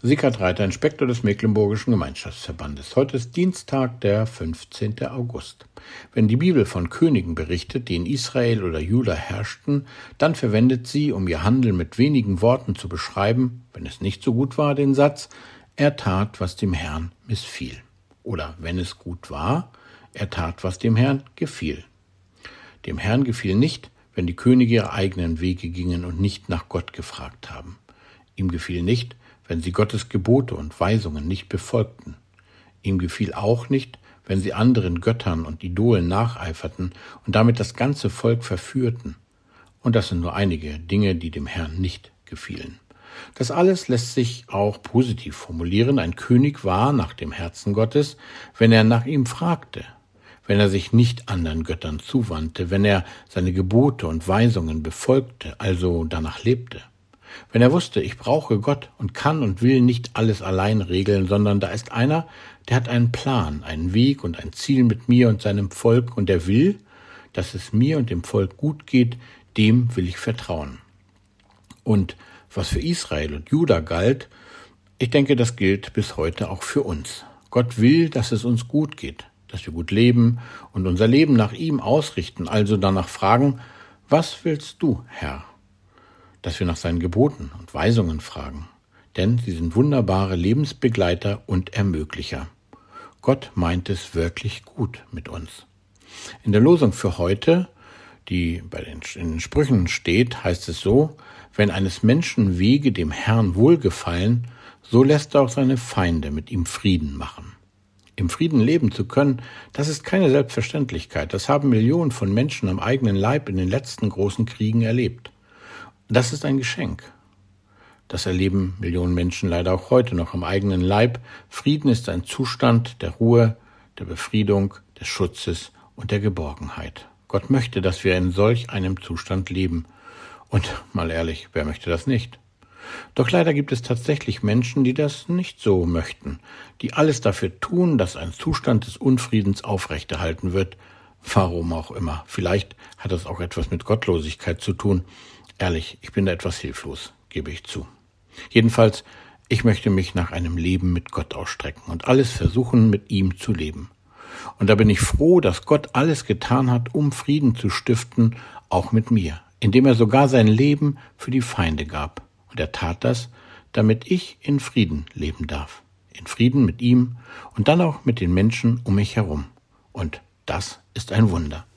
Sickert Reiter, Inspektor des Mecklenburgischen Gemeinschaftsverbandes. Heute ist Dienstag, der 15. August. Wenn die Bibel von Königen berichtet, die in Israel oder Juda herrschten, dann verwendet sie, um ihr Handeln mit wenigen Worten zu beschreiben, wenn es nicht so gut war, den Satz, er tat, was dem Herrn missfiel. Oder wenn es gut war, er tat, was dem Herrn gefiel. Dem Herrn gefiel nicht, wenn die Könige ihre eigenen Wege gingen und nicht nach Gott gefragt haben. Ihm gefiel nicht, wenn sie Gottes Gebote und Weisungen nicht befolgten. Ihm gefiel auch nicht, wenn sie anderen Göttern und Idolen nacheiferten und damit das ganze Volk verführten. Und das sind nur einige Dinge, die dem Herrn nicht gefielen. Das alles lässt sich auch positiv formulieren. Ein König war nach dem Herzen Gottes, wenn er nach ihm fragte, wenn er sich nicht anderen Göttern zuwandte, wenn er seine Gebote und Weisungen befolgte, also danach lebte. Wenn er wusste, ich brauche Gott und kann und will nicht alles allein regeln, sondern da ist einer, der hat einen Plan, einen Weg und ein Ziel mit mir und seinem Volk und der will, dass es mir und dem Volk gut geht, dem will ich vertrauen. Und was für Israel und Juda galt, ich denke, das gilt bis heute auch für uns. Gott will, dass es uns gut geht, dass wir gut leben und unser Leben nach ihm ausrichten, also danach fragen, was willst du, Herr? Dass wir nach seinen Geboten und Weisungen fragen, denn sie sind wunderbare Lebensbegleiter und Ermöglicher. Gott meint es wirklich gut mit uns. In der Losung für heute, die bei den, in den Sprüchen steht, heißt es so, wenn eines Menschen Wege dem Herrn wohlgefallen, so lässt er auch seine Feinde mit ihm Frieden machen. Im Frieden leben zu können, das ist keine Selbstverständlichkeit. Das haben Millionen von Menschen am eigenen Leib in den letzten großen Kriegen erlebt. Das ist ein Geschenk. Das erleben Millionen Menschen leider auch heute noch am eigenen Leib. Frieden ist ein Zustand der Ruhe, der Befriedung, des Schutzes und der Geborgenheit. Gott möchte, dass wir in solch einem Zustand leben. Und mal ehrlich, wer möchte das nicht? Doch leider gibt es tatsächlich Menschen, die das nicht so möchten, die alles dafür tun, dass ein Zustand des Unfriedens aufrechterhalten wird, warum auch immer. Vielleicht hat das auch etwas mit Gottlosigkeit zu tun. Ehrlich, ich bin da etwas hilflos, gebe ich zu. Jedenfalls, ich möchte mich nach einem Leben mit Gott ausstrecken und alles versuchen, mit ihm zu leben. Und da bin ich froh, dass Gott alles getan hat, um Frieden zu stiften, auch mit mir, indem er sogar sein Leben für die Feinde gab. Und er tat das, damit ich in Frieden leben darf. In Frieden mit ihm und dann auch mit den Menschen um mich herum. Und das ist ein Wunder.